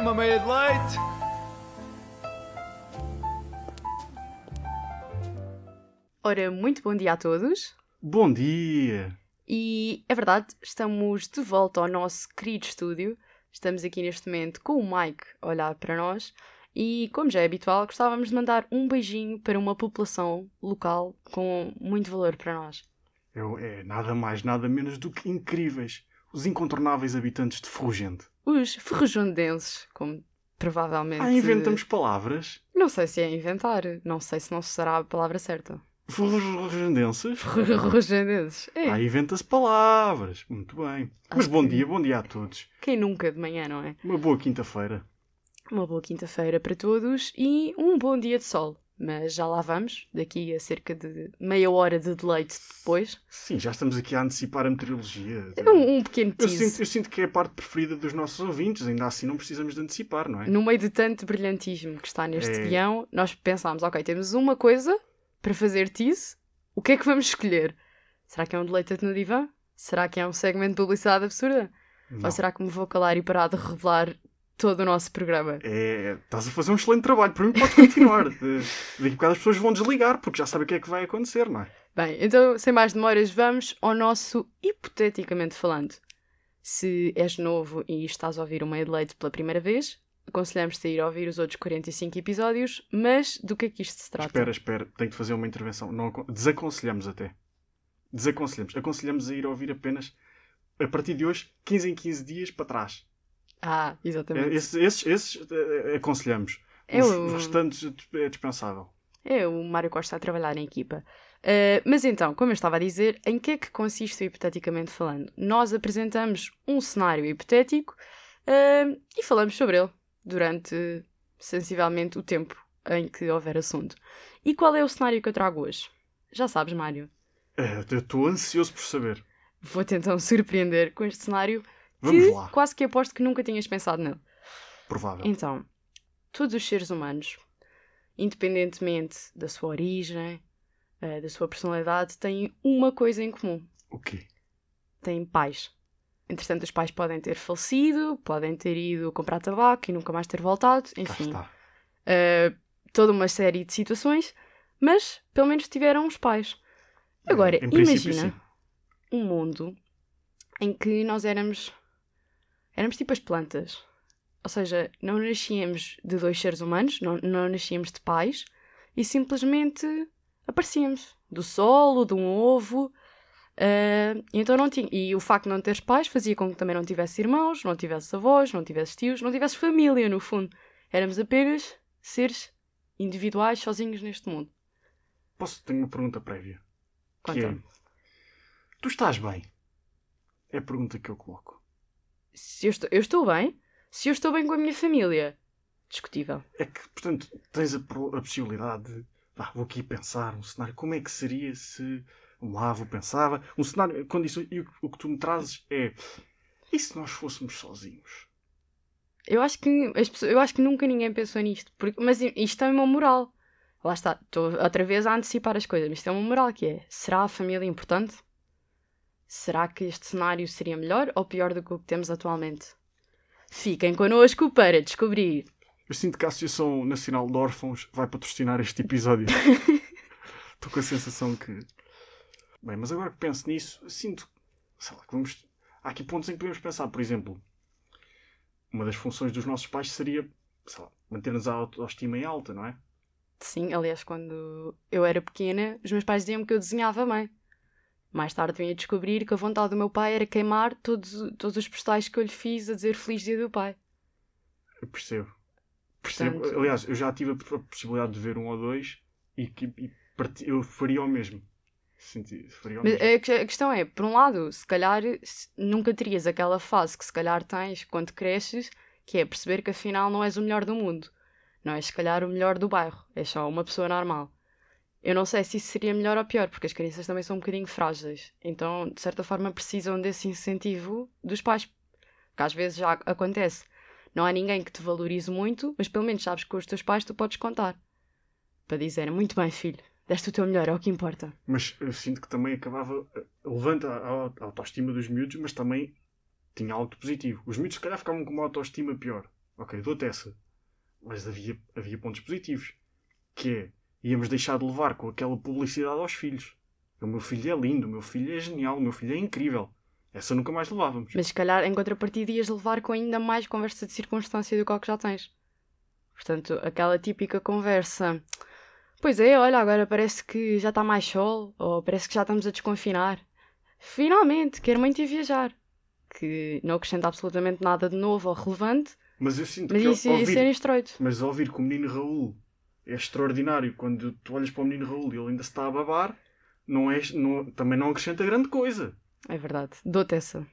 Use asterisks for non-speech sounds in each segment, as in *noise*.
Uma meia de leite! Ora, muito bom dia a todos. Bom dia! E é verdade, estamos de volta ao nosso querido estúdio. Estamos aqui neste momento com o Mike a olhar para nós. E, como já é habitual, gostávamos de mandar um beijinho para uma população local com muito valor para nós. Eu, é nada mais, nada menos do que incríveis. Os incontornáveis habitantes de Ferrugente. Os ferrujondenses, como provavelmente. Ah, inventamos palavras? Não sei se é inventar, não sei se não será a palavra certa. Ferrugendenses? Ferrujondenses. É. Ah, inventa-se palavras. Muito bem. Mas Acho bom que- dia, bom dia a todos. Quem nunca de manhã, não é? Uma boa quinta-feira. Uma boa quinta-feira para todos e um bom dia de sol. Mas já lá vamos, daqui a cerca de meia hora de deleite depois. Sim, já estamos aqui a antecipar a meteorologia. É um, um pequeno Eu tease. sinto, eu sinto que é a parte preferida dos nossos ouvintes, ainda assim não precisamos de antecipar, não é? No meio de tanto brilhantismo que está neste É. guião, nós pensámos, ok, temos uma coisa para fazer tease, o que é que vamos escolher? Será que é um deleite no divã? Será que é um segmento de publicidade absurda? Não. Ou será que me vou calar e parar de revelar todo o nosso programa? É, estás a fazer um excelente trabalho. Para mim, pode continuar. De- *laughs* Daqui a bocado as pessoas vão desligar, porque já sabem o que é que vai acontecer, não é? Bem, então, sem mais demoras, vamos ao nosso hipoteticamente falando. Se és novo e estás a ouvir o meio de leite pela primeira vez, aconselhamos-te a ir ouvir os outros 45 episódios, mas do que é que isto se trata? Espera, espera, tenho de fazer uma intervenção. Não, acon- desaconselhamos até. Desaconselhamos. Aconselhamos a ir ouvir apenas, a partir de hoje, 15 em 15 dias para trás. Ah, É, exatamente. Esses, esses, esses, eh, aconselhamos. É Os, o- restantes é dispensável. É, o Mário Costa a trabalhar em equipa. Uh, mas então, como eu estava a dizer, em que é que consiste o hipoteticamente falando? Nós apresentamos um cenário hipotético uh, e falamos sobre ele durante sensivelmente o tempo em que houver assunto. E qual é o cenário que eu trago hoje? Já sabes, Mário. Eh, eu estou ansioso por saber. Vou-te então *laughs* surpreender com este cenário Vamos que lá. quase que aposto que nunca tinhas pensado nele. Provável. Então, todos os seres humanos, independentemente da sua origem, eh, da sua personalidade, têm uma coisa em comum: O quê? têm pais. Entretanto, os pais podem ter falecido, podem ter ido comprar tabaco e nunca mais ter voltado, Cá enfim, está. eh, toda uma série de situações, mas pelo menos tiveram os pais. Agora, Eh, em princípio, imagina um mundo em que nós éramos éramos tipo as plantas. Ou seja, não nascíamos de dois seres humanos, não, não nascíamos de pais e simplesmente aparecíamos do solo, de um ovo. ah, então não tinha. E o facto de não teres pais fazia com que também não tivesse irmãos, não tivesse avós, não tivesse tios, não tivesse família, no fundo. Éramos apenas seres individuais, sozinhos neste mundo. Posso ter uma pergunta prévia? Que é, tu estás bem? É a pergunta que eu coloco. Se eu estou, eu estou bem, se eu estou bem com a minha família, discutível. É que, portanto, tens a, a possibilidade de. Vou aqui pensar um cenário. Como é que seria se. Lá, vou pensava. Um cenário. Condições, e o, o que tu me trazes é. E se nós fôssemos sozinhos? Eu acho que as pessoas, eu acho que nunca ninguém pensou nisto, porque, mas isto é uma moral. Lá está, estou outra vez a antecipar as coisas, mas isto é uma moral que é, será a família importante? Será que este cenário seria melhor ou pior do que o que temos atualmente? Fiquem connosco para descobrir. Eu sinto que a Associação Nacional de Órfãos vai patrocinar este episódio. *laughs* Estou com a sensação que. Bem, mas agora que penso nisso, sinto. Sei lá, que vamos. Há aqui pontos em que podemos pensar, por exemplo, uma das funções dos nossos pais seria, sei lá, manter-nos a autoestima em alta, não é? Sim, aliás, quando eu era pequena, os meus pais diziam que eu desenhava bem. Mais tarde vim a descobrir que a vontade do meu pai era queimar todos, todos os postais que eu lhe fiz a dizer Feliz Dia do Pai. Eu percebo. percebo. Portanto- Aliás, eu já tive a possibilidade de ver um ou dois e, que, e parti- eu faria o mesmo. Senti, faria o Mas mesmo. a, a questão é, por um lado, se calhar nunca terias aquela fase que se calhar tens quando cresces, que é perceber que afinal não és o melhor do mundo. Não és se calhar o melhor do bairro, és só uma pessoa normal. Eu não sei se isso seria melhor ou pior, porque as crianças também são um bocadinho frágeis. Então, de certa forma, precisam desse incentivo dos pais. Que às vezes já acontece. Não há ninguém que te valorize muito, mas pelo menos sabes que com os teus pais tu podes contar. Para dizer, muito bem, filho, deste o teu melhor, é o que importa. Mas eu sinto que também acabava. eh, Levanta a autoestima dos miúdos, mas também tinha algo de positivo. Os miúdos, se calhar, ficavam com uma autoestima pior. Ok, dou-te essa. Mas havia, havia pontos positivos. Que é, íamos deixar de levar com aquela publicidade aos filhos. O meu filho é lindo, o meu filho é genial, o meu filho é incrível. Essa nunca mais levávamos. Mas se calhar em contrapartida ias levar com ainda mais conversa de circunstância do que o que já tens. Portanto, aquela típica conversa. Pois é, olha, agora parece que já está mais sol, ou parece que já estamos a desconfinar. Finalmente, quero muito ir viajar. Que não acrescenta absolutamente nada de novo ou relevante, Mas eu sinto mas que isso ia ouvir, ser estroito. mas ouvir que o menino Raul é extraordinário quando tu olhas para o menino Raul e ele ainda se está a babar, não é, não- também não acrescenta grande coisa. É verdade, dou-te essa.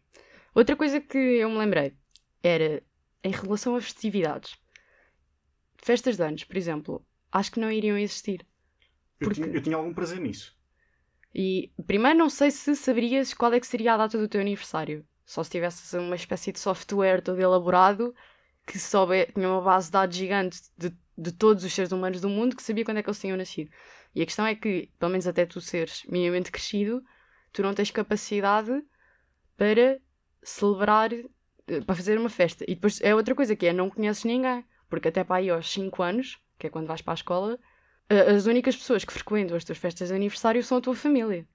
Outra coisa que eu me lembrei era em relação a festividades. Festas de anos, por exemplo, acho que não iriam existir. Eu, Porque- tinha, eu tinha algum prazer nisso. E primeiro não sei se saberias qual é que seria a data do teu aniversário. Só se tivesses uma espécie de software todo elaborado que soube, tinha uma base de dados gigante de, de todos os seres humanos do mundo que sabia quando é que eles tinham nascido. E a questão é que, pelo menos até tu seres minimamente crescido, tu não tens capacidade para celebrar, eh, para fazer uma festa. E depois é outra coisa que é, não conheces ninguém. Porque até para aí aos 5 anos, que é quando vais para a escola, as únicas pessoas que frequentam as tuas festas de aniversário são a tua família.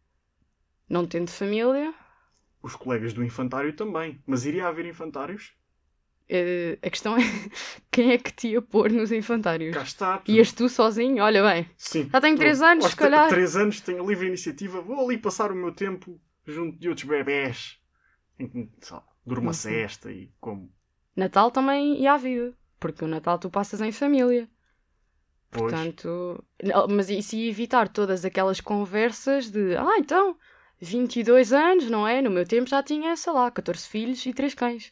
Não tendo família, Os colegas do infantário também. Mas iria haver infantários? Eh, a questão é *laughs* quem é que te ia pôr nos infantários? Cá está. tu- Ias tu sozinho? Olha bem, Sim. já tenho Tu- três anos, aos se calhar. 3 anos tenho livre iniciativa. Vou ali passar o meu tempo junto de outros bebés. Durmo Uhum. a cesta e como. Natal também ia à vida. Porque o Natal tu passas em família. Pois. Portanto, mas isso ia evitar todas aquelas conversas de ah, então, 22 anos, não é? No meu tempo já tinha, sei lá, 14 filhos e 3 cães.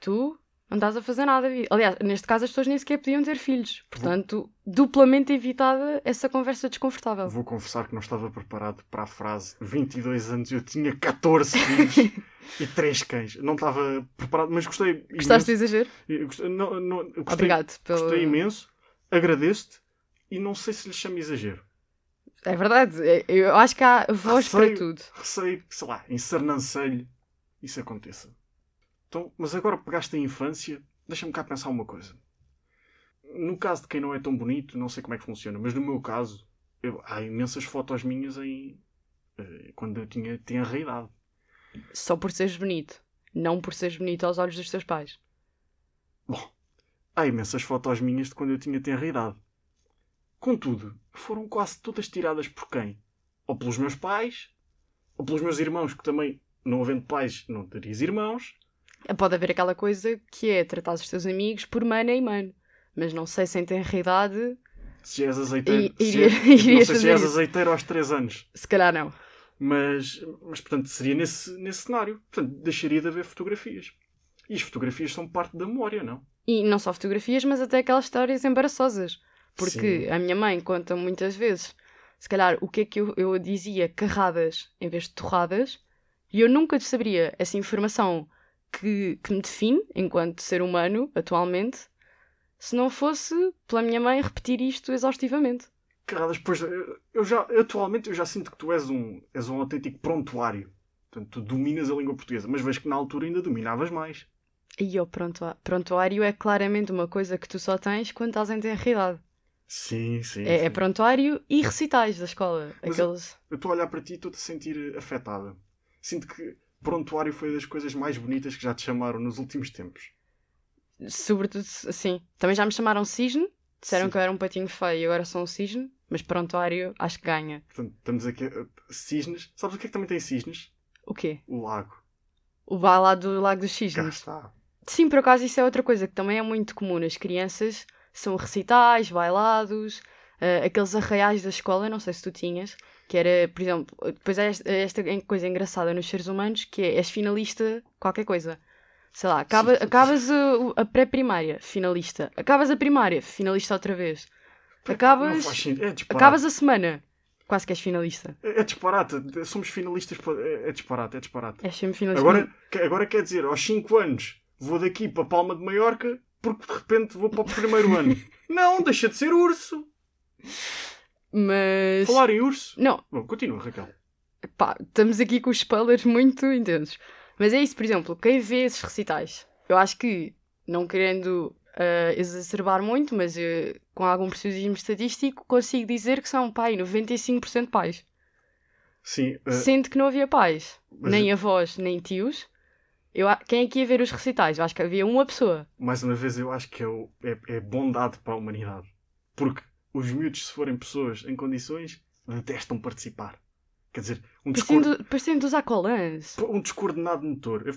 Tu não estás a fazer nada. Aliás, neste caso as pessoas nem sequer podiam ter filhos. Portanto, duplamente evitada essa conversa desconfortável. Vou confessar que não estava preparado para a frase 22 anos eu tinha 14 filhos *laughs* e 3 cães. Não estava preparado, mas gostei. Gostaste do imenso. exagero? Eu gostei, não, não, gostei, Obrigado pelo. gostei imenso, agradeço-te e não sei se lhe chamo exagero. É verdade, é- eu acho que há voz para Receio. tudo. Receio sei lá, em Sernancelho isso aconteça. Então, mas agora pegaste a infância, deixa-me cá pensar uma coisa. No caso de quem não é tão bonito, não sei como é que funciona, mas no meu caso, eu- há imensas fotos minhas em. eh, quando eu tinha, tinha a idade. Só por seres bonito. Não por seres bonito aos olhos dos teus pais. Bom, há imensas fotos minhas de quando eu tinha tenra idade. Contudo, foram quase todas tiradas por quem? Ou pelos meus pais, ou pelos meus irmãos, que também, não havendo pais, não terias irmãos. Pode haver aquela coisa que é tratar os teus amigos por mana e mano. Mas não sei se em tenra idade, Se és azeiteiro. I- se iria- é- não irias sei se és azeiteiro aos 3 anos. se calhar não. Mas, mas portanto, seria nesse, nesse cenário. Portanto, deixaria de haver fotografias. E as fotografias são parte da memória, não? E não só fotografias, mas até aquelas histórias embaraçosas. Porque Sim. a minha mãe conta muitas vezes, se calhar, o que é que eu, eu dizia carradas em vez de torradas, e eu nunca saberia essa informação que, que me define enquanto ser humano atualmente, se não fosse pela minha mãe repetir isto exaustivamente. Carradas, pois, eu já, atualmente eu já sinto que tu és um, és um autêntico prontuário. Portanto, tu dominas a língua portuguesa, mas vejo que na altura ainda dominavas mais. E o prontuário é claramente uma coisa que tu só tens quando estás em tenra idade. Sim, sim. É, é sim. prontuário e recitais da escola. Mas Aqueles... Eu estou a olhar para ti e estou-te a sentir afetada. Sinto que prontuário foi das coisas mais bonitas que já te chamaram nos últimos tempos. Sobretudo, assim. Também já me chamaram cisne. Disseram Sim. que eu era um patinho feio e agora sou um cisne. Mas prontuário, acho que ganha. Portanto, estamos aqui. Cisnes. Sabes o que é que também tem cisnes? O quê? O lago. O lá do Lago dos Cá Cisnes. está. Sim, por acaso isso é outra coisa que também é muito comum nas crianças. São recitais, bailados, eh, aqueles arraiais da escola, não sei se tu tinhas, que era, por exemplo, depois há esta, esta coisa engraçada nos seres humanos, que é, és finalista qualquer coisa. Sei lá, acaba, acabas a, a pré-primária, finalista. Acabas a primária, finalista outra vez. Acabas. É acabas a semana, quase que és finalista. É, é disparate. Somos finalistas. É, é disparate, é disparate. Sempre finalista. Agora, agora quer dizer, aos 5 anos vou daqui para Palma de Maiorca porque de repente vou para o primeiro ano. *laughs* Não, deixa de ser urso. Mas. Falar em urso. Não, Bom, continua, Raquel. pá, estamos aqui com os spoilers muito intensos. Mas é isso, por exemplo, quem vê esses recitais, eu acho que não querendo uh, exacerbar muito, mas uh, com algum preciosismo estatístico, consigo dizer que são, pai, 95% pais. Sim. Uh, Sendo que não havia pais, nem avós, nem tios. Eu, quem é que ia ver os recitais? Eu acho que havia uma pessoa. Mais uma vez, eu acho que é, o, é, é bondade para a humanidade. Porque os miúdos, se forem pessoas em condições, detestam participar. Quer dizer, um descoordenado. Parecendo dos acolãs. Um descoordenado motor. Eu,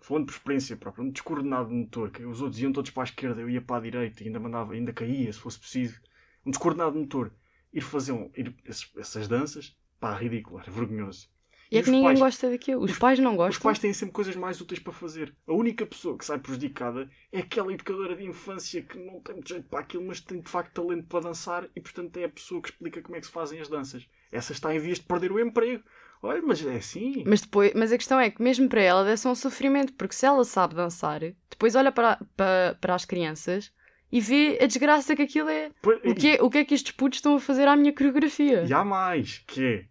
falando por experiência própria, um descoordenado motor. Que os outros iam todos para a esquerda, eu ia para a direita e ainda mandava, ainda caía, se fosse preciso. Um descoordenado motor. Ir fazer um, ir, essas danças, pá, ridículo, era vergonhoso. E, e é que ninguém pais, gosta daquilo. Os, os, pais não gostam. Os pais têm sempre coisas mais úteis para fazer. A única pessoa que sai prejudicada é aquela educadora de infância que não tem muito jeito para aquilo, mas tem de facto talento para dançar e, portanto, é a pessoa que explica como é que se fazem as danças. Essa está em vias de perder o emprego. Olha, mas é assim. Mas, depois, mas a questão é que, mesmo para ela, deve ser um sofrimento, porque se ela sabe dançar, depois olha para, para, para as crianças e vê a desgraça que aquilo é. Pois, o, que é o que é que estes putos estão a fazer à minha coreografia? E há mais, que é.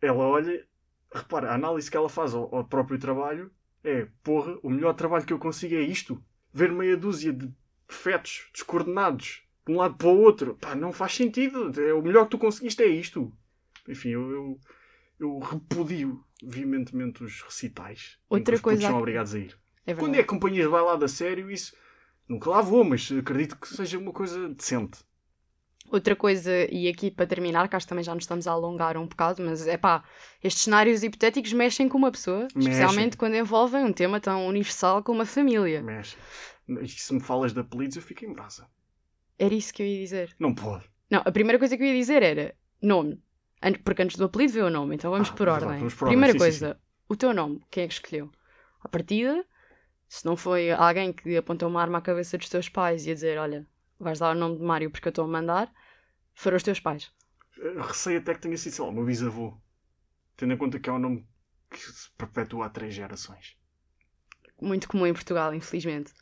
Ela olha repara, a análise que ela faz ao, ao, próprio trabalho é, porra, o melhor trabalho que eu consigo é isto. Ver meia dúzia de fetos descoordenados de um lado para o outro. Pá, não faz sentido. É, o melhor que tu conseguiste é isto. Enfim, eu, eu, eu repudio veementemente os recitais. Outra coisa. são obrigados a ir. É Quando é companhia de bailado a sério, isso nunca lá vou, mas acredito que seja uma coisa decente. Outra coisa, e aqui para terminar, que acho que também já nos estamos a alongar um bocado, mas é pá, estes cenários hipotéticos mexem com uma pessoa, mexem. especialmente quando envolvem um tema tão universal como a família. Mexe. E se me falas de apelidos, eu fico em brasa. Era isso que eu ia dizer. Não pode. Não, a primeira coisa que eu ia dizer era nome. Porque antes do apelido veio o nome, então vamos, ah, por, ordem. vamos por ordem. Primeira coisa, sim, sim. o teu nome, quem é que escolheu? A partida, se não foi alguém que apontou uma arma à cabeça dos teus pais e ia dizer: Olha, vais dar o nome de Mário porque eu estou a mandar, foram os teus pais. Receio até que tenha sido, sei lá, o meu bisavô. Tendo em conta que é um nome que se perpetua há três gerações. Muito comum em Portugal, infelizmente.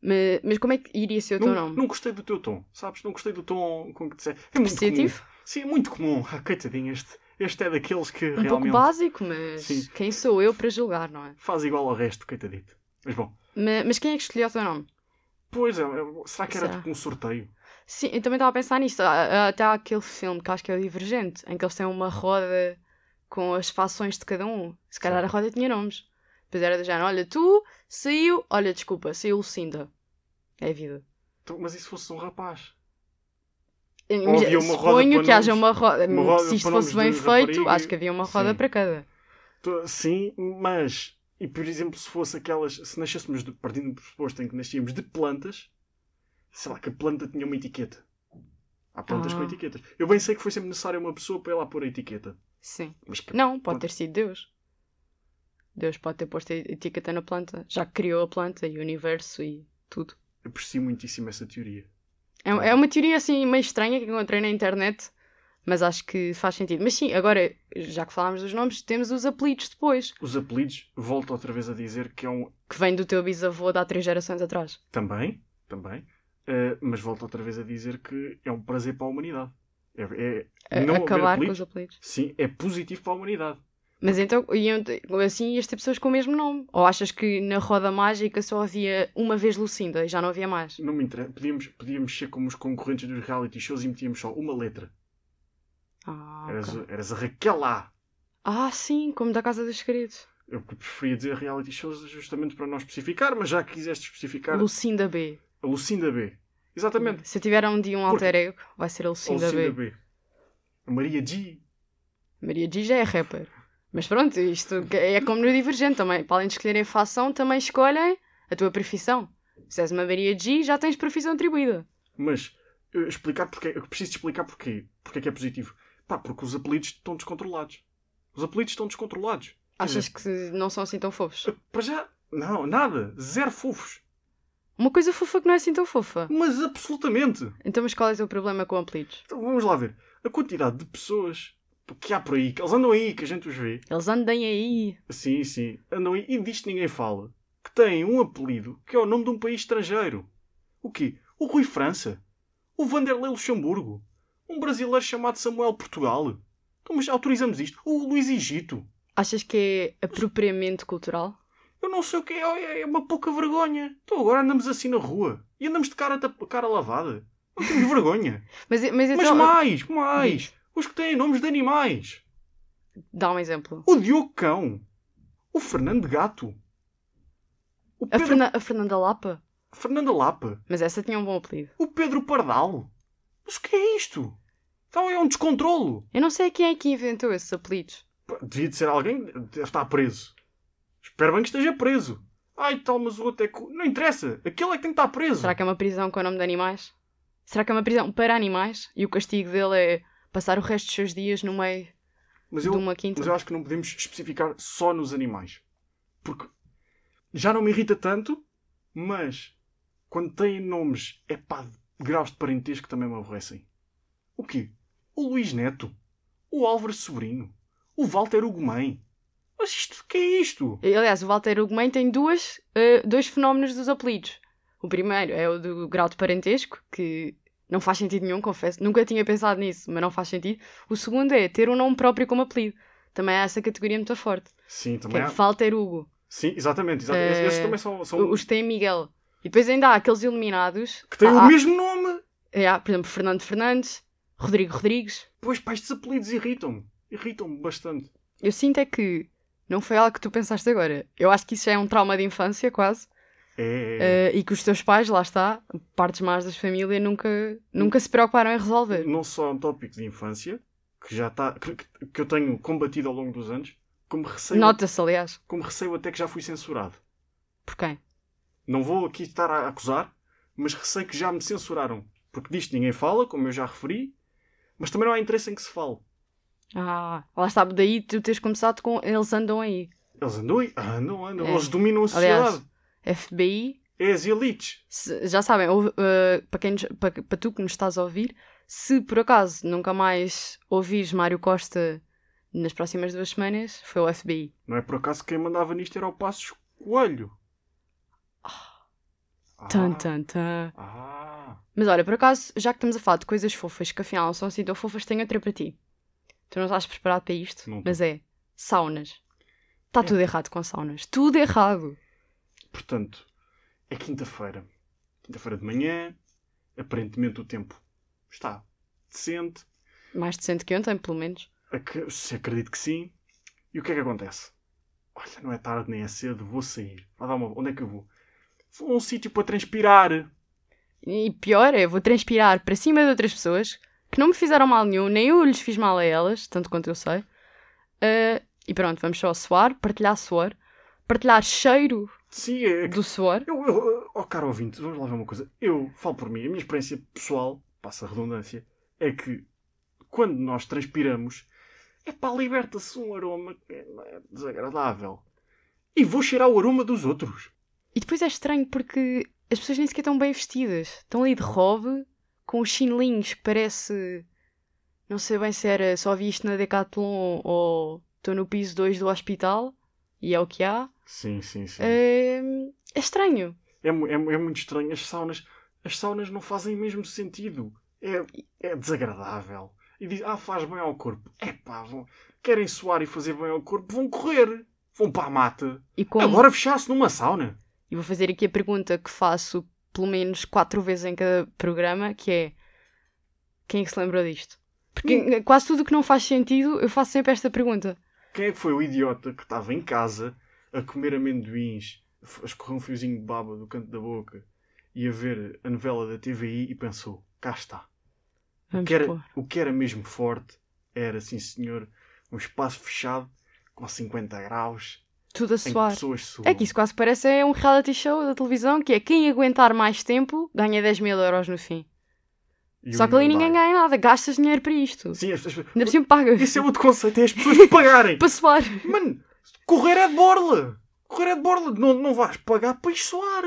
Mas, mas, como é que iria ser o teu não, nome? Não gostei do teu tom, sabes? Não gostei do tom com que disseste. É muito comum. Sim, é muito comum. Ah, coitadinho, este, este é daqueles que um realmente... pouco básico, mas Sim. quem sou eu para julgar, não é? Faz igual ao resto, coitadito. Mas bom. Mas, mas quem é que escolheu o teu nome? Pois é, será que era tipo um sorteio? Sim, eu também estava a pensar nisto. Até há aquele filme que acho que é o Divergente, em que eles têm uma roda com as fações de cada um. Se calhar a roda tinha nomes. Depois era do género: olha, tu saiu, olha, desculpa, saiu Lucinda. É a vida. Então, mas e se fosse um rapaz? havia uma Suponho que haja uma roda. Uma roda se isto fosse bem feito, acho que havia uma roda sim. para cada. Sim, mas. E por exemplo, se fosse aquelas. Se nascêssemos de, partindo do pressuposto em que nascíamos de plantas, sei lá, que a planta tinha uma etiqueta. Há plantas ah. com etiquetas. Eu bem sei que foi sempre necessário uma pessoa para lá pôr a etiqueta. Sim. Mas que não, pode ter sido Deus. Deus pode ter posto a etiqueta na planta. Já criou a planta e o universo e tudo. Aprecio muitíssimo essa teoria. É, é uma teoria assim meio estranha que encontrei na internet, mas acho que faz sentido. Mas sim, agora, já que falámos dos nomes, temos os apelidos depois. Os apelidos, volto outra vez a dizer que é um. Que vem do teu bisavô de há três gerações atrás. Também, também. Uh, mas volto outra vez a dizer que é um prazer para a humanidade. É, é não acabar com os apelidos. Sim, é positivo para a humanidade. Mas então, assim ias ter pessoas com o mesmo nome? Ou achas que na roda mágica só havia uma vez Lucinda e já não havia mais? Não me interessa. Podíamos, podíamos ser como os concorrentes dos reality shows e metíamos só uma letra. Ah, eras, okay. eras a Raquel A. Ah, sim, como da Casa dos Segredos. Eu preferia dizer reality shows justamente para não especificar, mas já que quiseste especificar. Lucinda B. A Lucinda B. Exatamente. Se tiver um dia um alter ego, vai ser a Lucinda, a Lucinda B. B. A Maria G. Maria G já é rapper. Mas pronto, isto é como no Divergente também. Para além de escolherem a facção, também escolhem a tua profissão. Se és uma Maria G, já tens profissão atribuída. Mas, explicar porque. Eu preciso explicar porquê. Porque é que é positivo. Pá, porque os apelidos estão descontrolados. Os apelidos estão descontrolados. Achas que não são assim tão fofos? *laughs* Para já, não, nada. Zero fofos. Uma coisa fofa que não é assim tão fofa. Mas absolutamente. Então, mas qual é o teu problema com apelidos? Então, vamos lá ver. A quantidade de pessoas que há por aí, que eles andam aí, que a gente os vê. Eles andem aí. Sim, sim. Andam aí e disto ninguém fala. Que têm um apelido que é o nome de um país estrangeiro. O quê? O Rui França? O Vanderlei Luxemburgo? Um brasileiro chamado Samuel Portugal? Então, mas autorizamos isto? O Luís Egito? Achas que é apropriamento cultural? Eu não sei o que, é, é uma pouca vergonha. Então agora andamos assim na rua e andamos de cara, cara lavada. Não temos vergonha. *laughs* Mas, mas Mas então. mais, mais. Os que têm nomes de animais. Dá um exemplo. O Diogo Cão. O Fernando Gato. O A, Pedro... Ferna- a Fernanda Lapa. Fernanda Lapa. Mas essa tinha um bom apelido. O Pedro Pardal. Mas o que é isto? Então é um descontrolo. Eu não sei quem é que inventou esses apelidos. Pá, Devia de ser alguém. Deve estar preso. Espero bem que esteja preso. Ai tal, mas o outro é. co- Não interessa. Aquele é que tem que estar preso. Será que é uma prisão com o nome de animais? Será que é uma prisão para animais? E o castigo dele é passar o resto dos seus dias no meio Mas eu, de uma quinta? mas eu acho que não podemos especificar só nos animais. Porque já não me irrita tanto, mas quando têm nomes, é pá, de graus de parentesco também me aborrecem. O quê? O Luís Neto. O Álvaro Sobrinho. O Walter Ugumem. Mas isto, o que é isto? Aliás, o Walter Ugumem tem duas, eh, dois fenómenos dos apelidos. O primeiro é o do grau de parentesco, que não faz sentido nenhum, confesso. Nunca tinha pensado nisso, mas não faz sentido. O segundo é ter um nome próprio como apelido. Também há essa categoria muito forte. Sim, Que também é há... Walter Hugo. Sim, exatamente. exatamente. Esses- Eh, Esses também são... são... Os que têm Miguel. E depois ainda há aqueles iluminados. Que têm Há- o mesmo nome. É, há, por exemplo, Fernando Fernandes, Rodrigo Rodrigues. Pois, pá, estes apelidos irritam-me. Irritam-me bastante. Eu sinto é que não foi algo que tu pensaste agora. Eu acho que isso é um trauma de infância, quase. É... Eh, e que os teus pais, lá está, partes más das famílias, nunca, nunca se preocuparam em resolver. não só é um tópico de infância, que já está, que, que- que eu tenho combatido ao longo dos anos, como receio, Nota-se, aliás. como receio até que já fui censurado. Por quem? Não vou aqui estar a acusar, mas receio que já me censuraram. Porque disto ninguém fala, como eu já referi, mas também não há interesse em que se fale. Ah, lá está, daí tu tens começado com eles andam aí. Eles andam aí, andam, andam, É. eles dominam a Aliás, sociedade. FBI, É as elites. se- já sabem, ouve, eh, para, quem, para, para tu que nos estás a ouvir, se por acaso nunca mais ouvires Mário Costa nas próximas duas semanas, foi o FBI. Não é por acaso que quem mandava nisto era o Passos Coelho. Ah, Tan, tan, tan. ah. Mas olha, por acaso, já que estamos a falar de coisas fofas que afinal são assim tão fofas, tenho outra para ti. Tu não estás preparado para isto? Não tô. mas é saunas. Está É. tudo errado com saunas. Tudo errado. Portanto, é quinta-feira. Quinta-feira de manhã. Aparentemente o tempo está decente. Mais decente que ontem, pelo menos. Ac- Se acredito que sim. E o que é que acontece? Olha, não é tarde nem é cedo, vou sair. Vou dar uma... Onde é que eu vou? Um sítio para transpirar. E pior é, vou transpirar para cima de outras pessoas que não me fizeram mal nenhum, nem eu lhes fiz mal a elas, tanto quanto eu sei. Ah, e pronto, vamos só suar, partilhar suor, partilhar cheiro Sim, é do suor. Eu, eu, oh, caro ouvinte, vamos lá ver uma coisa. Eu falo por mim, a minha experiência pessoal, passa a redundância, é que quando nós transpiramos, é pá, liberta-se um aroma que é é desagradável. E vou cheirar o aroma dos outros. E depois é estranho porque as pessoas nem sequer estão bem vestidas. Estão ali de robe, com os chinelinhos que parece. Não sei bem se era só vi isto na Decathlon ou estou no piso 2 do hospital e é o que há. Sim, sim, sim. É, é estranho. É, é, é muito estranho. As saunas, as saunas não fazem mesmo sentido. É, é desagradável. E diz, ah, faz bem ao corpo. É pá, vão, querem suar e fazer bem ao corpo, vão correr. Vão para a mata. E como. Agora fechar-se numa sauna. E vou fazer aqui a pergunta que faço pelo menos quatro vezes em cada programa, que é quem é que se lembrou disto? Porque quase tudo o que não faz sentido, eu faço sempre esta pergunta. Quem é que foi o idiota que estava em casa a comer amendoins, a escorrer um fiozinho de baba do canto da boca e a ver a novela da TVI e pensou: cá está. O que, era, o que era mesmo forte era, sim senhor, um espaço fechado com 50 graus Tudo a suar. pessoas. É que isso quase parece é um reality show da televisão, que é quem aguentar mais tempo ganha 10 mil euros no fim. E Só que ali ninguém ganha nada, gastas dinheiro para isto. Sim, as, as, Ainda por cima pagas. esse é outro conceito, é as pessoas *laughs* pagarem. Para suar. Mano, correr é de borla. Correr é de borla. Não, não vais pagar para ir suar.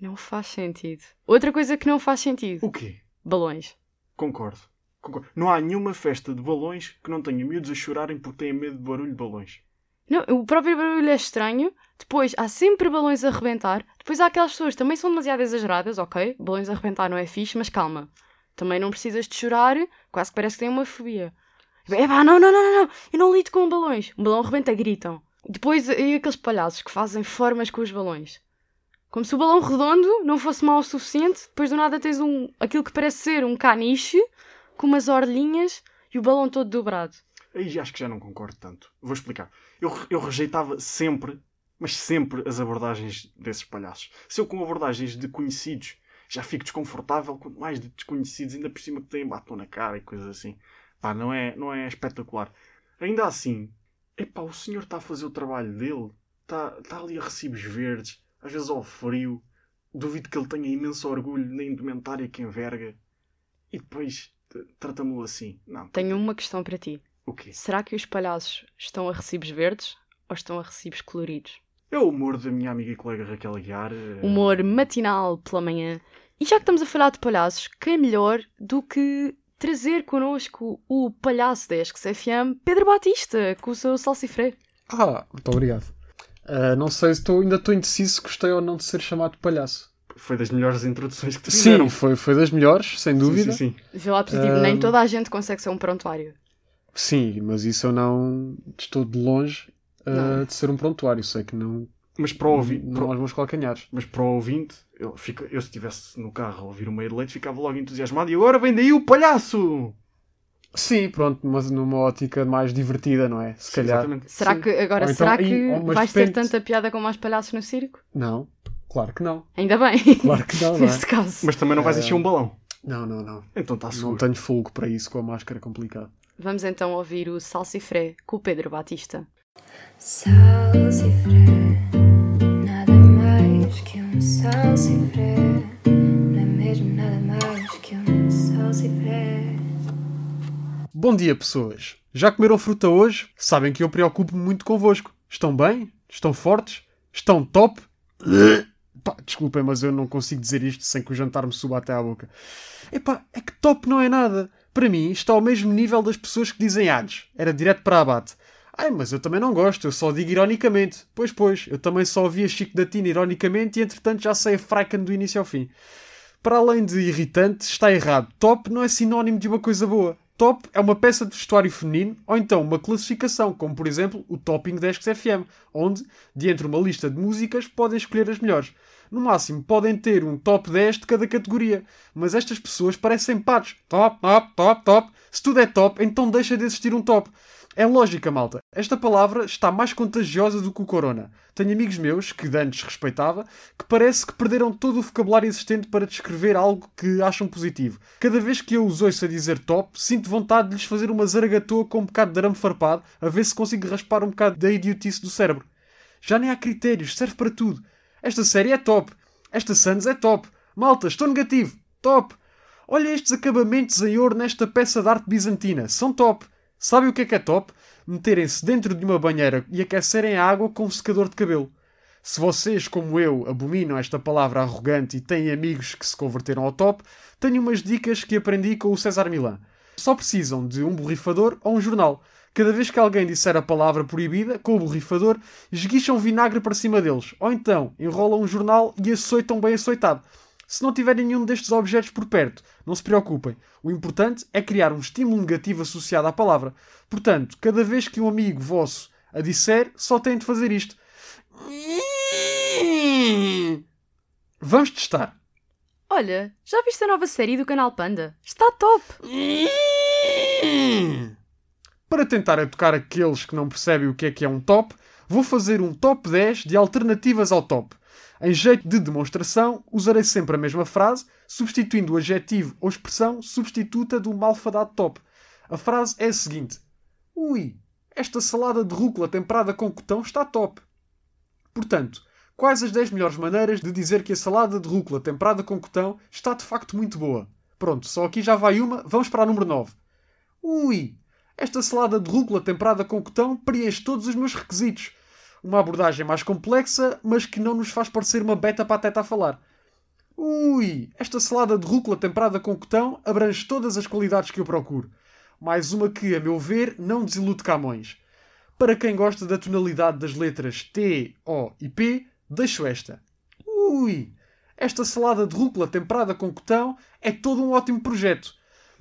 Não faz sentido. Outra coisa que não faz sentido: O quê? balões. Concordo. Concordo. Não há nenhuma festa de balões que não tenha miúdos a chorarem porque têm medo de barulho de balões. Não, o próprio barulho é estranho. Depois há sempre balões a arrebentar. Depois há aquelas pessoas que também são demasiado exageradas, ok? Balões a arrebentar não é fixe, mas calma. Também não precisas de chorar, quase que parece que têm uma fobia. É pá, não, não, não, não, eu não lido com balões. Um balão arrebenta, gritam. Depois, e aqueles palhaços que fazem formas com os balões. Como se o balão redondo não fosse mau o suficiente, depois do nada tens um, aquilo que parece ser um caniche com umas orelhinhas e o balão todo dobrado. Aí acho que já não concordo tanto. Vou explicar. Eu, eu rejeitava sempre, mas sempre, as abordagens desses palhaços. Se eu com abordagens de conhecidos já fico desconfortável, quanto mais de desconhecidos, ainda por cima que têm batom na cara e coisas assim. Pá, não é, não é espetacular. Ainda assim, epá, o senhor está a fazer o trabalho dele, está, está ali a recibos verdes, às vezes ao frio. Duvido que ele tenha imenso orgulho na indumentária que enverga. E depois trata-me assim. Não. Tenho uma questão para ti. O quê? Será que os palhaços estão a recibos verdes ou estão a recibos coloridos? É o humor da minha amiga e colega Raquel Aguiar. eh, Humor matinal pela manhã. E já que estamos a falar de palhaços, quem é melhor do que trazer connosco o palhaço da ESCS FM, Pedro Batista, com o seu salsifré? Ah, muito obrigado. Ah, não sei se estou, ainda estou indeciso se gostei ou não de ser chamado de palhaço. Foi das melhores introduções que te fizeram. Sim, foi, foi das melhores, sem dúvida. Sim, sim, sim. Vê lá positivo, Ahm. nem toda a gente consegue ser um prontuário. Sim, mas isso eu não estou de longe Não. de ser um prontuário. Sei que não, Mas para o ouvinte, não aos meus calcanhares. mas para o ouvinte eu, fico, eu se estivesse no carro a ouvir o meio de leite ficava logo entusiasmado. E agora vem daí o palhaço! Sim, pronto, mas numa ótica mais divertida, não é? Se Sim, calhar. exatamente. Será Sim. que agora então- será que e- vais ter depende- tanta piada como aos palhaços no circo? Não, claro que não. Ainda bem. Claro que não, *laughs* não é? Nesse caso. Mas também não vais Eh, encher um balão. Não, não, não. Então está Não seguro. tenho fogo para isso com a máscara complicado. Vamos então ouvir o Salsifré com o Pedro Batista. Salsifré, nada mais que um salsifré. Não é mesmo nada mais que um salsifré. Bom dia, pessoas. Já comeram fruta hoje? Sabem que eu preocupo-me muito convosco. Estão bem? Estão fortes? Estão top? Pá, desculpem, mas eu não consigo dizer isto sem que o jantar me suba até à boca. Epá, é que top não é nada. Para mim, está ao mesmo nível das pessoas que dizem ads. Era direto para abate. Ai, mas eu também não gosto, eu só digo ironicamente. Pois, pois, eu também só ouvia Chico da Tina ironicamente e entretanto já sei a fraican do início ao fim. Para além de irritante, está errado. Top não é sinónimo de uma coisa boa. Top é uma peça de vestuário feminino ou então uma classificação, como por exemplo o Topping Desks FM, onde, de uma lista de músicas, podem escolher as melhores. No máximo, podem ter um top 10 de cada categoria, mas estas pessoas parecem patos. Top, top, top, top. Se tudo é top, então deixa de existir um top. É lógica, malta. Esta palavra está mais contagiosa do que o corona. Tenho amigos meus, que antes respeitava, que parece que perderam todo o vocabulário existente para descrever algo que acham positivo. Cada vez que eu os ouço a dizer top, sinto vontade de lhes fazer uma zaragatoa com um bocado de arame farpado, a ver se consigo raspar um bocado da idiotice do cérebro. Já nem há critérios, serve para tudo. Esta série é top. Esta Sans é top. Malta, estou negativo. Top. Olha estes acabamentos em ouro nesta peça de arte bizantina. São top. Sabe o que é que é top? Meterem-se dentro de uma banheira e aquecerem a água com um secador de cabelo. Se vocês, como eu, abominam esta palavra arrogante e têm amigos que se converteram ao top, tenho umas dicas que aprendi com o César Milan. Só precisam de um borrifador ou um jornal. Cada vez que alguém disser a palavra proibida, com o borrifador, esguicham vinagre para cima deles. Ou então, enrolam um jornal e açoitam bem açoitado. Se não tiverem nenhum destes objetos por perto, não se preocupem. O importante é criar um estímulo negativo associado à palavra. Portanto, cada vez que um amigo vosso a disser, só têm de fazer isto. Vamos testar. Olha, já viste a nova série do canal Panda? Está top! *laughs* Para tentar educar aqueles que não percebem o que é que é um top, vou fazer um top 10 de alternativas ao top. Em jeito de demonstração, usarei sempre a mesma frase, substituindo o adjetivo ou expressão substituta do malfadado top. A frase é a seguinte: Ui, esta salada de rúcula temperada com cotão está top. Portanto, quais as 10 melhores maneiras de dizer que a salada de rúcula temperada com cotão está de facto muito boa? Pronto, só aqui já vai uma, vamos para a número 9. Ui, esta salada de rúcula temperada com cotão preenche todos os meus requisitos. Uma abordagem mais complexa, mas que não nos faz parecer uma beta pateta a falar. Ui, esta salada de rúcula temperada com cotão abrange todas as qualidades que eu procuro. Mais uma que, a meu ver, não desilude Camões. Para quem gosta da tonalidade das letras T, O e P, deixo esta. Ui, esta salada de rúcula temperada com cotão é todo um ótimo projeto.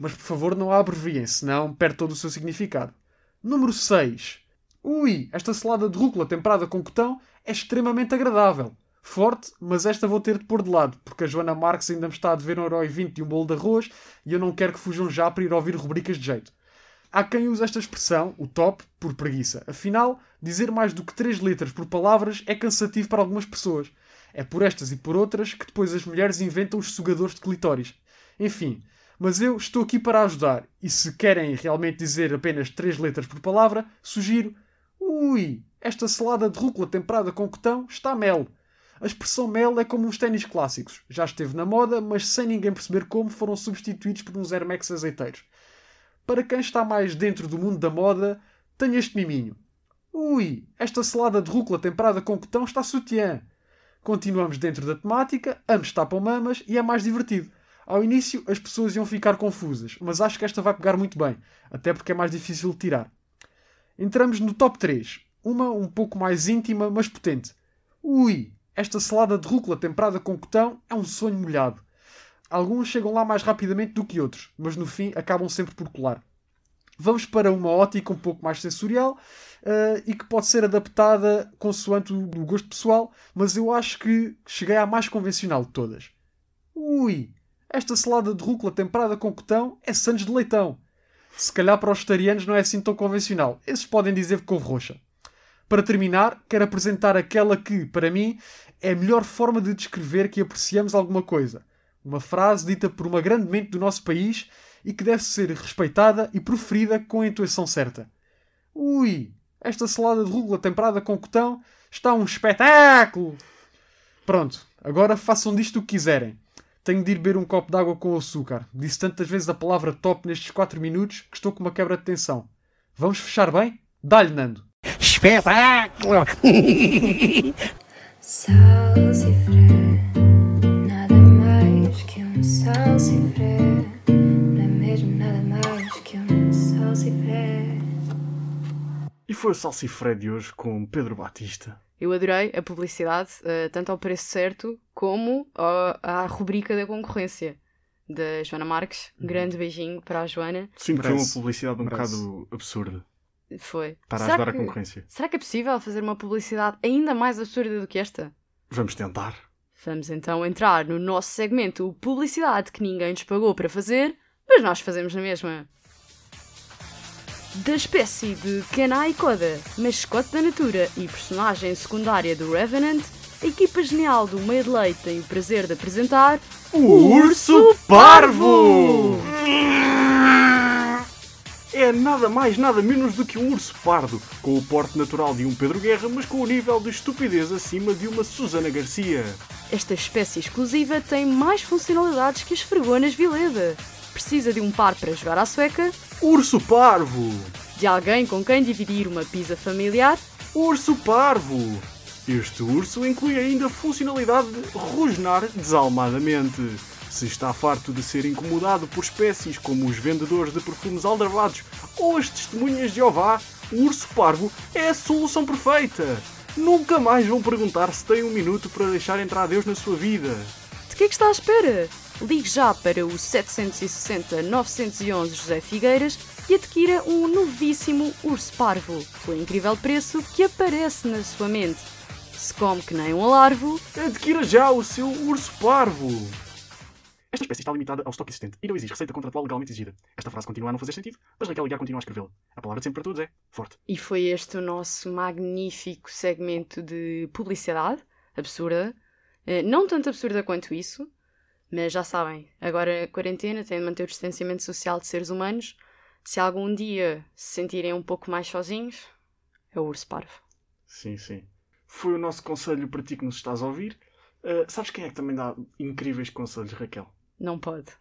Mas por favor não a abreviem, senão perde todo o seu significado. Número 6. Ui, esta salada de rúcula temperada com cotão é extremamente agradável. Forte, mas esta vou ter de pôr de lado, porque a Joana Marques ainda me está a dever um e vinte e um bolo de arroz e eu não quero que fujam já para ir ouvir rubricas de jeito. Há quem use esta expressão, o top, por preguiça. Afinal, dizer mais do que três letras por palavras é cansativo para algumas pessoas. É por estas e por outras que depois as mulheres inventam os sugadores de clitóris. Enfim, mas eu estou aqui para ajudar. E se querem realmente dizer apenas três letras por palavra, sugiro: Ui, esta salada de rúcula temperada com cotão está mel. A expressão mel é como uns ténis clássicos. Já esteve na moda, mas sem ninguém perceber como foram substituídos por uns Air Max azeiteiros. Para quem está mais dentro do mundo da moda, tenho este miminho. Ui, esta salada de rúcula temperada com cotão está sutiã. Continuamos dentro da temática, ambos tapam mamas e é mais divertido. Ao início as pessoas iam ficar confusas, mas acho que esta vai pegar muito bem, até porque é mais difícil de tirar. Entramos no top 3, uma um pouco mais íntima, mas potente. Ui, esta salada de rúcula temperada com cotão é um sonho molhado. Alguns chegam lá mais rapidamente do que outros, mas no fim acabam sempre por colar. Vamos para uma ótica um pouco mais sensorial uh, e que pode ser adaptada consoante o, o gosto pessoal, mas eu acho que cheguei à mais convencional de todas. Ui, esta salada de rúcula temperada com cotão é sandes de leitão. Se calhar para os vegetarianos não é assim tão convencional. Esses podem dizer couve roxa. Para terminar, quero apresentar aquela que, para mim, é a melhor forma de descrever que apreciamos alguma coisa. Uma frase dita por uma grande mente do nosso país e que deve ser respeitada e proferida com a intuição certa. Ui, esta salada de rúcula temperada com cotão está um espetáculo! Pronto, agora façam disto o que quiserem. Tenho de ir beber um copo de água com açúcar. Disse tantas vezes a palavra top nestes 4 minutos que estou com uma quebra de tensão. Vamos fechar bem? Dá-lhe, Nando! Espetáculo! *laughs* Salsifré, nada mais que um salsifré. Não é mesmo nada mais que um salsifré. E foi o Salsifré de hoje com Pedro Batista. Eu adorei a publicidade, eh, tanto ao preço certo como ao- à rubrica da concorrência da Joana Marques. Grande beijinho para a Joana. Sim, foi uma publicidade um bocado absurda. Foi. Estar a Será ajudar a que- concorrência. Será que é possível fazer uma publicidade ainda mais absurda do que esta? Vamos tentar. Vamos então entrar no nosso segmento Publicidade que ninguém nos pagou para fazer, mas nós fazemos na mesma. Da espécie de Kenai Koda, mascote da Natura e personagem secundária do Revenant, a equipa genial do Meio de Leite tem o prazer de apresentar O Urso Parvo! É nada mais, nada menos do que um urso pardo, com o porte natural de um Pedro Guerra, mas com o nível de estupidez acima de uma Susana Garcia. Esta espécie exclusiva tem mais funcionalidades que as fregonas Vileda. Precisa de um par para jogar à sueca, Urso Parvo! de alguém com quem dividir uma pizza familiar Urso Parvo! Este urso inclui ainda a funcionalidade de rosnar desalmadamente. Se está farto de ser incomodado por espécies como os vendedores de perfumes aldrabados ou as testemunhas de Jeová, o urso parvo é a solução perfeita. Nunca mais vão perguntar se tem um minuto para deixar entrar Deus na sua vida. De que é que está à espera? Ligue já para o 760 911 José Figueiras e adquira um novíssimo urso parvo, pelo incrível preço que aparece na sua mente. Se come que nem um alarvo, Adquira já o seu urso parvo! Esta espécie está limitada ao estoque existente e não existe receita contratual legalmente exigida. Esta frase continua a não fazer sentido, mas Raquel Aguiar continua a escrevê-la. A palavra de sempre para todos é forte. e foi este o nosso magnífico segmento de publicidade absurda. Eh, Não tanto absurda quanto isso, mas já sabem, agora a quarentena tem de manter o distanciamento social de seres humanos. Se algum dia se sentirem um pouco mais sozinhos, é o urso parvo. Sim, sim. Foi o nosso conselho para ti que nos estás a ouvir. Ah, sabes quem é que também dá incríveis conselhos, Raquel? Não pode.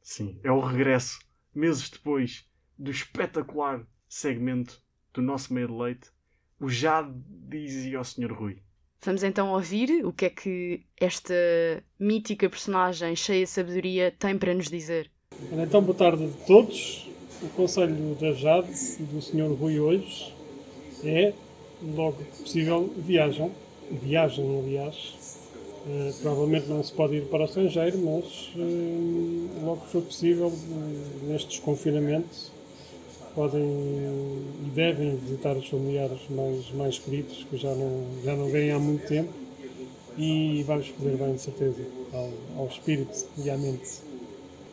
Sim, é o regresso, meses depois, do espetacular segmento do nosso meio de leite, o Já dizia ao Sr. Rui. Vamos então ouvir o que é que esta mítica personagem cheia de sabedoria tem para nos dizer. Então, boa tarde a todos. O conselho da Jade e do Sr. Rui hoje é, logo que possível, viajam. Viagem, aliás. Eh, provavelmente não se pode ir para o estrangeiro, mas eh, logo que for possível, eh, neste desconfinamento, podem e devem visitar os familiares mais, mais queridos, que já não, já não veem há muito tempo, e vamos fazer bem, de certeza, ao, ao espírito e à mente.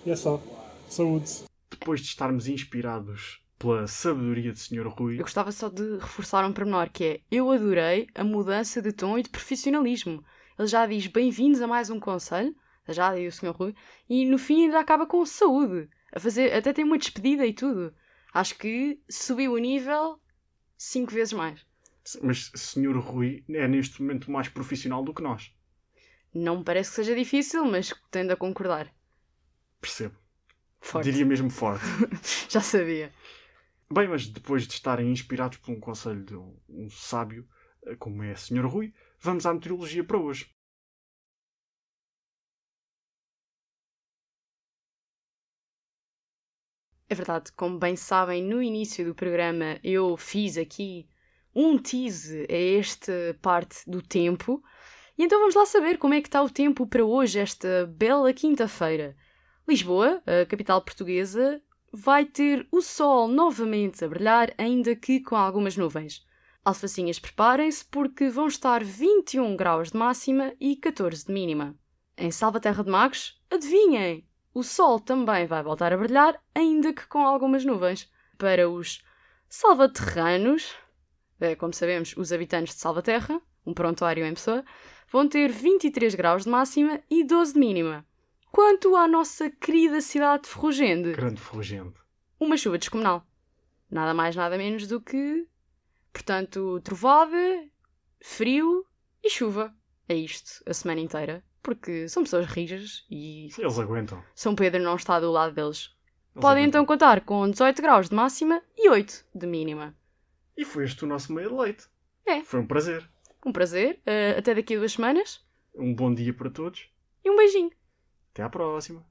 E é só. Saúde! Depois de estarmos inspirados pela sabedoria de Sr. Rui, Eu gostava só de reforçar um pormenor que é: eu adorei a mudança de tom e de profissionalismo. Ele já diz bem-vindos a mais um conselho, já e o Sr. Rui, e no fim ainda acaba com saúde. A fazer, até tem uma despedida e tudo. Acho que subiu o nível cinco vezes mais. mas Sr. Rui é neste momento mais profissional do que nós. Não me parece que seja difícil, mas tendo a concordar. Percebo. Forte. Diria mesmo forte. *laughs* Já sabia. Bem, mas depois de estarem inspirados por um conselho de um, um sábio, eh, como é Sr. Rui, vamos à meteorologia para hoje. É verdade, como bem sabem, no início do programa eu fiz aqui um tease a esta parte do tempo. E então vamos lá saber como é que está o tempo para hoje, esta bela quinta-feira. Lisboa, a capital portuguesa, vai ter o sol novamente a brilhar, ainda que com algumas nuvens. Alfacinhas, preparem-se porque vão estar 21 graus de máxima e 14 de mínima. Em Salvaterra de Magos, adivinhem! O sol também vai voltar a brilhar, ainda que com algumas nuvens. Para os salvaterranos, eh, como sabemos, os habitantes de Salvaterra, um prontuário em pessoa, vão ter 23 graus de máxima e 12 de mínima. Quanto à nossa querida cidade de Ferrugende, Grande fulgente. uma chuva descomunal. Nada mais, nada menos do que. Portanto, trovada, frio e chuva. É isto, a semana inteira. Porque são pessoas rijas e Eles aguentam. São Pedro não está do lado deles. Eles Podem aguentam. então contar com 18 graus de máxima e 8 de mínima. E foi este o nosso meio de leite. É. Foi um prazer. Um prazer, eh, até daqui a duas semanas Um bom dia para todos. e um beijinho. Até à próxima.